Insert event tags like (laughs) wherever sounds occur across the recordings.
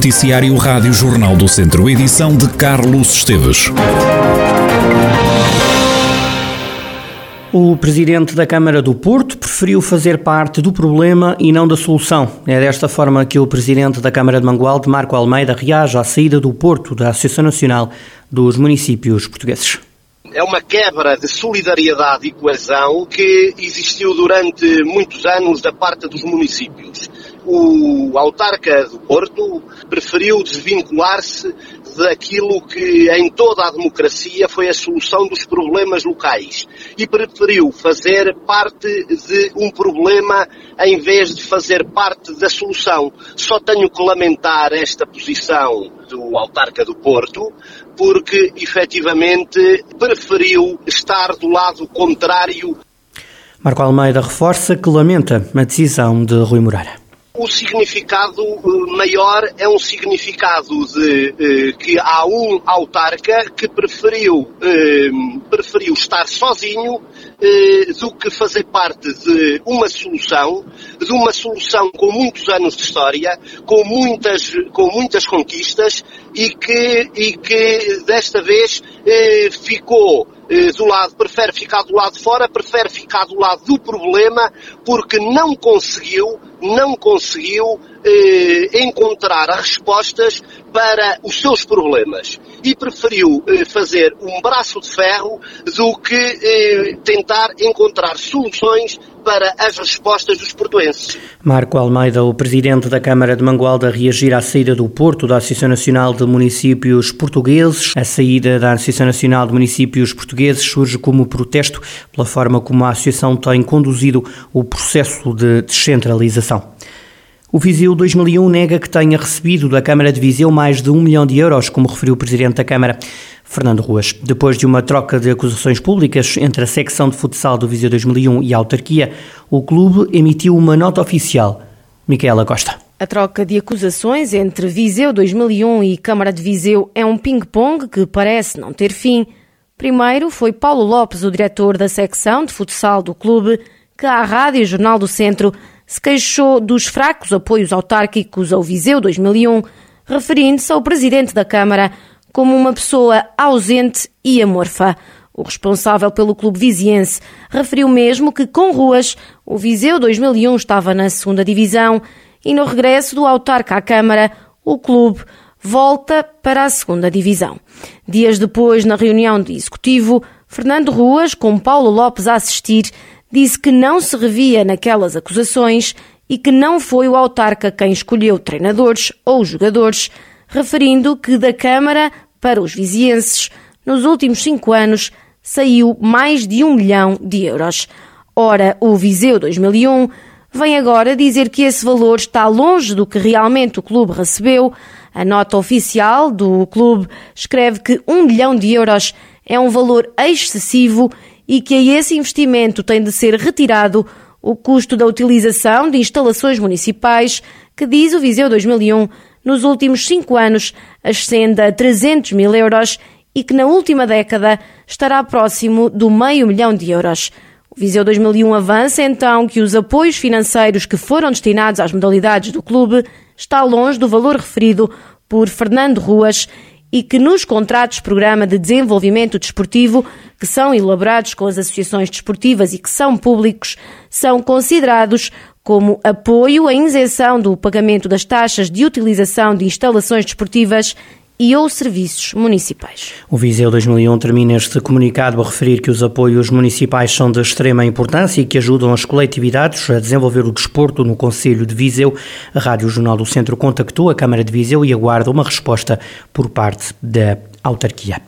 Noticiário Rádio Jornal do Centro, edição de Carlos Esteves. O presidente da Câmara do Porto preferiu fazer parte do problema e não da solução. É desta forma que o presidente da Câmara de Mangualde, Marco Almeida, reage à saída do Porto da Associação Nacional dos Municípios Portugueses é uma quebra de solidariedade e coesão que existiu durante muitos anos da parte dos municípios. O autarca do Porto preferiu desvincular-se daquilo que em toda a democracia foi a solução dos problemas locais e preferiu fazer parte de um problema em vez de fazer parte da solução. Só tenho que lamentar esta posição do autarca do Porto, porque efetivamente preferiu estar do lado contrário. Marco Almeida reforça que lamenta a decisão de Rui Moreira o significado eh, maior é um significado de eh, que há um autarca que preferiu, eh, preferiu estar sozinho do que fazer parte de uma solução, de uma solução com muitos anos de história, com muitas, com muitas conquistas e que, e que desta vez ficou do lado, prefere ficar do lado de fora, prefere ficar do lado do problema, porque não conseguiu não conseguiu eh, encontrar respostas para os seus problemas. E preferiu eh, fazer um braço de ferro do que eh, tentar encontrar soluções para as respostas dos portuenses. Marco Almeida, o presidente da Câmara de Mangualda, reagir à saída do Porto da Associação Nacional de Municípios Portugueses. A saída da Associação Nacional de Municípios Portugueses surge como protesto pela forma como a associação tem conduzido o processo de descentralização. O Viseu 2001 nega que tenha recebido da Câmara de Viseu mais de um milhão de euros, como referiu o Presidente da Câmara, Fernando Ruas. Depois de uma troca de acusações públicas entre a secção de futsal do Viseu 2001 e a autarquia, o clube emitiu uma nota oficial. Micaela Costa. A troca de acusações entre Viseu 2001 e Câmara de Viseu é um ping-pong que parece não ter fim. Primeiro foi Paulo Lopes, o diretor da secção de futsal do clube, que à Rádio Jornal do Centro se queixou dos fracos apoios autárquicos ao Viseu 2001, referindo-se ao presidente da Câmara como uma pessoa ausente e amorfa. O responsável pelo clube viziense referiu mesmo que, com ruas, o Viseu 2001 estava na segunda divisão e, no regresso do autarca à Câmara, o clube volta para a segunda divisão. Dias depois, na reunião de executivo, Fernando Ruas, com Paulo Lopes a assistir, disse que não se revia naquelas acusações e que não foi o autarca quem escolheu treinadores ou jogadores, referindo que da Câmara para os vizienses, nos últimos cinco anos, saiu mais de um milhão de euros. Ora, o Viseu 2001 vem agora dizer que esse valor está longe do que realmente o clube recebeu. A nota oficial do clube escreve que um milhão de euros é um valor excessivo e que a esse investimento tem de ser retirado o custo da utilização de instalações municipais, que diz o Viseu 2001, nos últimos cinco anos ascende a 300 mil euros e que na última década estará próximo do meio milhão de euros. O Viseu 2001 avança então que os apoios financeiros que foram destinados às modalidades do clube está longe do valor referido por Fernando Ruas e que nos contratos Programa de Desenvolvimento Desportivo, que são elaborados com as associações desportivas e que são públicos, são considerados como apoio à isenção do pagamento das taxas de utilização de instalações desportivas e ou serviços municipais. O Viseu 2001 termina este comunicado a referir que os apoios municipais são de extrema importância e que ajudam as coletividades a desenvolver o desporto no Conselho de Viseu. A Rádio Jornal do Centro contactou a Câmara de Viseu e aguarda uma resposta por parte da autarquia.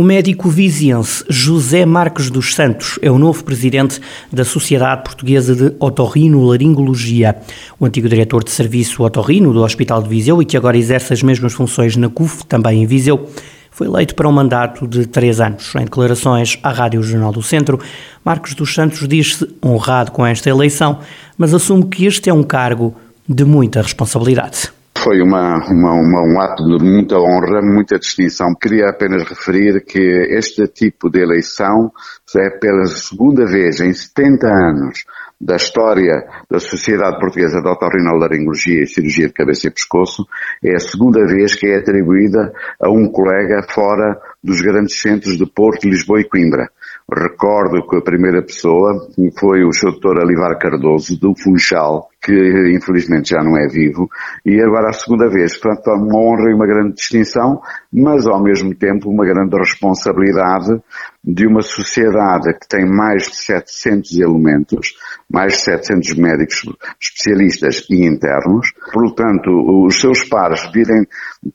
O médico viziense José Marques dos Santos é o novo presidente da Sociedade Portuguesa de Otorrino-Laringologia. O antigo diretor de serviço otorrino do Hospital de Viseu e que agora exerce as mesmas funções na CUF, também em Viseu, foi eleito para um mandato de três anos. Em declarações à Rádio Jornal do Centro, Marcos dos Santos diz-se honrado com esta eleição, mas assume que este é um cargo de muita responsabilidade Foi uma, uma, uma, um ato de muita honra, muita distinção. Queria apenas referir que este tipo de eleição é pela segunda vez em 70 anos da história da Sociedade Portuguesa de Otorrinolaringologia e Cirurgia de Cabeça e Pescoço, é a segunda vez que é atribuída a um colega fora dos grandes centros de Porto, Lisboa e Coimbra. Recordo que a primeira pessoa foi o Sr. Dr. Alivar Cardoso, do Funchal, que infelizmente já não é vivo, e agora a segunda vez. Portanto, uma honra e uma grande distinção, mas ao mesmo tempo uma grande responsabilidade de uma sociedade que tem mais de 700 elementos, mais de 700 médicos especialistas e internos. Portanto, os seus pares virem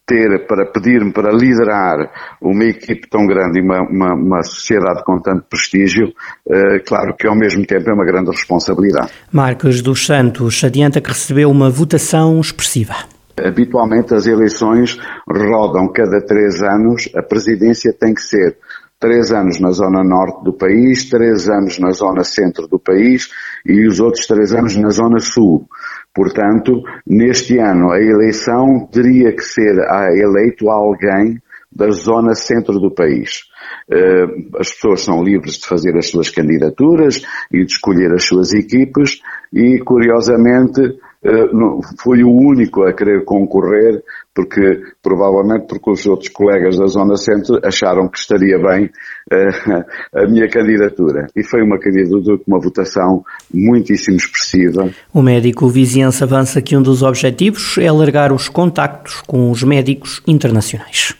ter para pedir-me para liderar uma equipe tão grande e uma, uma, uma sociedade com tanto prestígio, eh, claro que ao mesmo tempo é uma grande responsabilidade. Marcos dos Santos adianta que recebeu uma votação expressiva. Habitualmente as eleições rodam cada três anos, a presidência tem que ser três anos na zona norte do país, três anos na zona centro do país e os outros três anos na zona sul. Portanto, neste ano a eleição teria que ser eleito alguém da zona centro do país. Eh, as pessoas são livres de fazer as suas candidaturas e de escolher as suas equipes e, curiosamente, eh, foi o único a querer concorrer porque, provavelmente porque os outros colegas da Zona Centro acharam que estaria bem uh, (laughs) a minha candidatura. E foi uma candidatura com uma votação muitíssimo expressiva. O médico viziense avança que um dos objetivos é alargar os contactos com os médicos internacionais.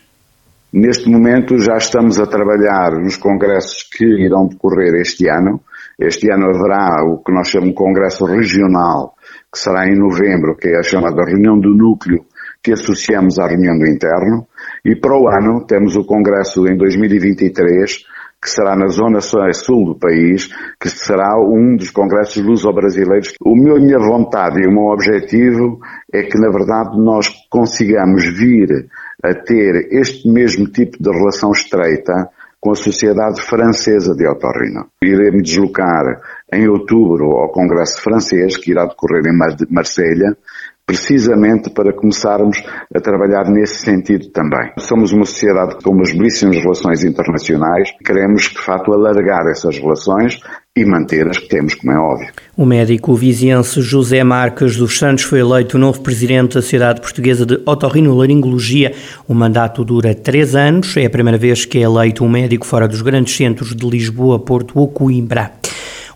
Neste momento já estamos a trabalhar nos congressos que irão decorrer este ano. Este ano haverá o que nós chamamos de congresso regional, que será em novembro, que é a chamada reunião do núcleo que associamos à reunião do interno. E para o ano temos o congresso em 2023, que será na zona sul do país, que será um dos congressos luso-brasileiros. O meu, minha vontade e o meu objetivo é que, na verdade, nós consigamos vir a ter este mesmo tipo de relação estreita com a Sociedade Francesa de Otorrino. Irei-me deslocar em outubro ao Congresso Francês, que irá decorrer em Marselha, precisamente para começarmos a trabalhar nesse sentido também. Somos uma sociedade com umas belíssimas relações internacionais, queremos, de facto, alargar essas relações e manter as que temos, como é óbvio. O médico viziense José Marques dos Santos foi eleito novo presidente da Sociedade Portuguesa de Otorrinolaringologia. O mandato dura três anos. É a primeira vez que é eleito um médico fora dos grandes centros de Lisboa, Porto ou Coimbra.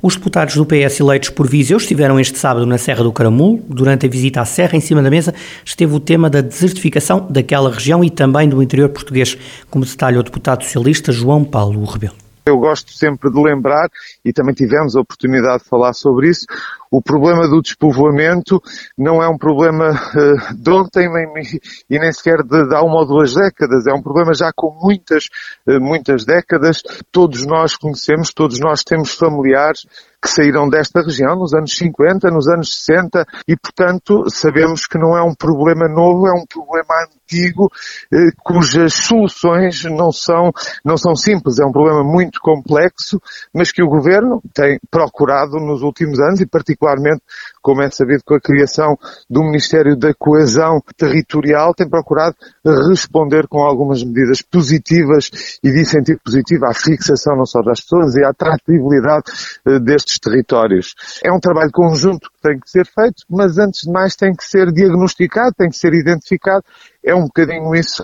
Os deputados do PS eleitos por Viseu estiveram este sábado na Serra do Caramulo. Durante a visita à Serra, em cima da mesa, esteve o tema da desertificação daquela região e também do interior português, como detalha o deputado socialista João Paulo Rebelo. Eu gosto sempre de lembrar, e também tivemos a oportunidade de falar sobre isso, o problema do despovoamento não é um problema uh, de ontem nem, e nem sequer de, de há uma ou duas décadas. É um problema já com muitas, uh, muitas décadas. Todos nós conhecemos, todos nós temos familiares que saíram desta região nos anos 50, nos anos 60 e, portanto, sabemos que não é um problema novo, é um problema antigo eh, cujas soluções não são, não são simples. É um problema muito complexo, mas que o Governo tem procurado nos últimos anos e particularmente como é sabido com a criação do Ministério da Coesão Territorial, tem procurado responder com algumas medidas positivas e de incentivo positivo à fixação não só das pessoas e à atratividade eh, destes territórios. É um trabalho conjunto que tem que ser feito, mas antes de mais tem que ser diagnosticado, tem que ser identificado. É um bocadinho isso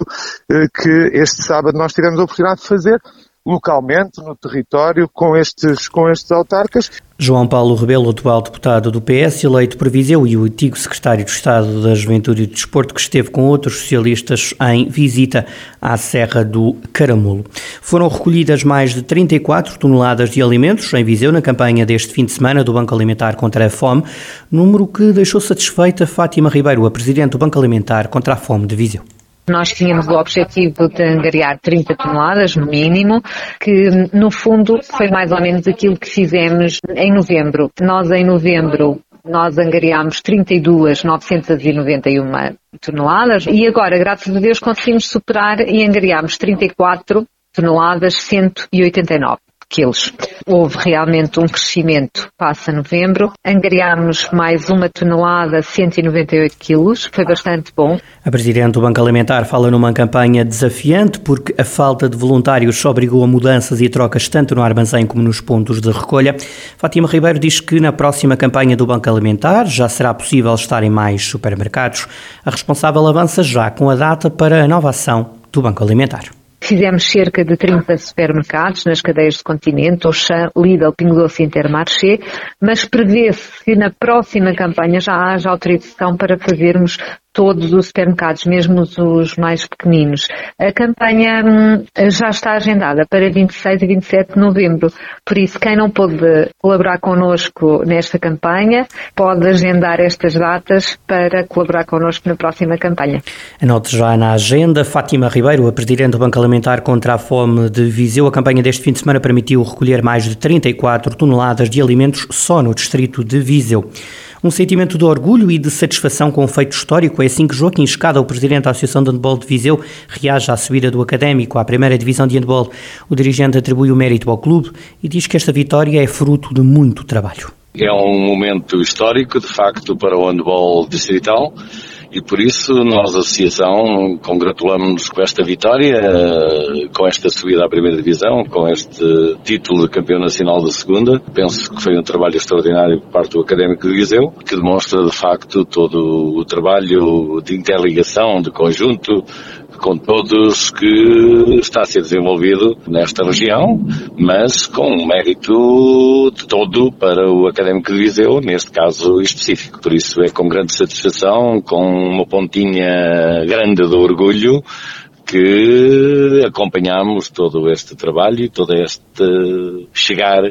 eh, que este sábado nós tivemos a oportunidade de fazer localmente, no território, com estes, com estes autarcas. João Paulo Rebelo, atual deputado do PS, eleito por Viseu, e o antigo secretário de Estado da Juventude e do Desporto, que esteve com outros socialistas em visita à Serra do Caramulo. Foram recolhidas mais de 34 toneladas de alimentos em Viseu na campanha deste fim de semana do Banco Alimentar contra a Fome, número que deixou satisfeita Fátima Ribeiro, a presidente do Banco Alimentar contra a Fome de Viseu. Nós tínhamos o objetivo de angariar 30 toneladas, no mínimo, que no fundo foi mais ou menos aquilo que fizemos em novembro. Nós em novembro nós angariámos 32.991 toneladas e agora, graças a Deus, conseguimos superar e angariámos 34 toneladas 189. Quilos. Houve realmente um crescimento passa novembro. Angariámos mais uma tonelada, 198 quilos, foi bastante bom. A Presidente do Banco Alimentar fala numa campanha desafiante porque a falta de voluntários obrigou a mudanças e trocas tanto no armazém como nos pontos de recolha. Fátima Ribeiro diz que na próxima campanha do Banco Alimentar já será possível estar em mais supermercados. A responsável avança já com a data para a nova ação do Banco Alimentar. Fizemos cerca de 30 supermercados nas cadeias de continente, Auchan, Lidl, Pingo e Intermarché, mas prevê-se que na próxima campanha já haja autorização para fazermos todos os supermercados, mesmo os mais pequeninos. A campanha hum, já está agendada para 26 e 27 de novembro, por isso quem não pôde colaborar connosco nesta campanha pode agendar estas datas para colaborar connosco na próxima campanha. Anote já na agenda, Fátima Ribeiro, a Presidente do Banco Alimentar contra a Fome de Viseu, a campanha deste fim de semana permitiu recolher mais de 34 toneladas de alimentos só no distrito de Viseu. Um sentimento de orgulho e de satisfação com o feito histórico é assim que Joaquim Escada, o presidente da Associação de Handball de Viseu, reage à subida do Académico à primeira divisão de handball. O dirigente atribui o mérito ao clube e diz que esta vitória é fruto de muito trabalho. É um momento histórico, de facto, para o handball distrital e por isso nós, Associação, congratulamos-nos com esta vitória, com esta subida à primeira divisão, com este título de campeão nacional da segunda. Penso que foi um trabalho extraordinário por parte do Académico de Viseu, que demonstra de facto todo o trabalho de interligação, de conjunto, com todos que está a ser desenvolvido nesta região, mas com mérito de todo para o Académico de Viseu, neste caso específico. Por isso é com grande satisfação, com uma pontinha grande de orgulho, que acompanhamos todo este trabalho e todo este chegar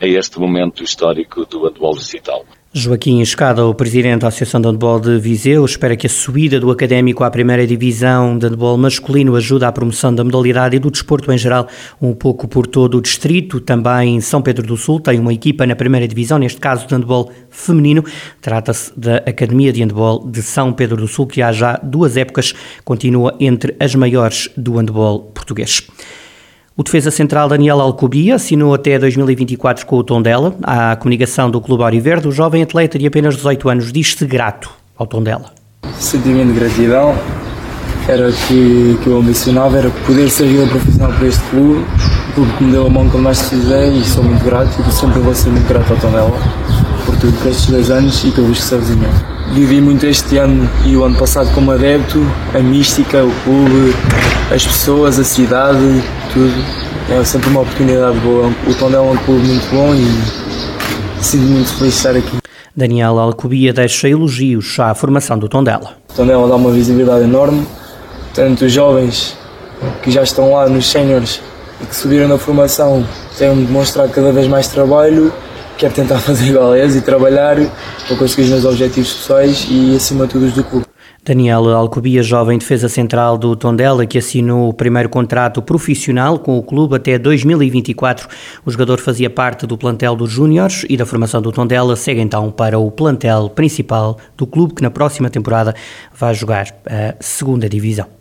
a este momento histórico do atual digital. Joaquim Escada, o presidente da Associação de Handball de Viseu, espera que a subida do académico à primeira divisão de handball masculino ajude à promoção da modalidade e do desporto em geral, um pouco por todo o distrito. Também São Pedro do Sul tem uma equipa na primeira divisão, neste caso de handball feminino. Trata-se da Academia de Handball de São Pedro do Sul, que há já duas épocas continua entre as maiores do handball português. O defesa central Daniel Alcubia assinou até 2024 com o Tondela. À comunicação do Clube Auriverde, o jovem atleta de apenas 18 anos diz-se grato ao Tondela. Sentimento de gratidão era que, que eu ambicionava, era poder ser jogador profissional para este clube, o clube que me deu a mão quando mais precisei e sou muito grato e sempre vou ser muito grato ao Tondela por tudo, por estes dois anos e pelos que avizinham. Vivi muito este ano e o ano passado como adepto, a mística, o clube, as pessoas, a cidade, tudo. É sempre uma oportunidade boa. O Tondela é um clube muito bom e sinto muito feliz de estar aqui. Daniel Alcubia deixa elogios à formação do Tondela. O Tondela dá uma visibilidade enorme, tanto os jovens que já estão lá nos séniores e que subiram na formação têm demonstrado cada vez mais trabalho quero tentar (laughs) fazer igual a eles e trabalhar para conseguir os meus objetivos pessoais e acima de tudo os do clube. Daniel Alcobia, jovem defesa central do Tondela, que assinou o primeiro contrato profissional com o clube até 2024. O jogador fazia parte do plantel dos Júniores e da formação do Tondela, segue então para o plantel principal do clube, que na próxima temporada vai jogar a segunda divisão.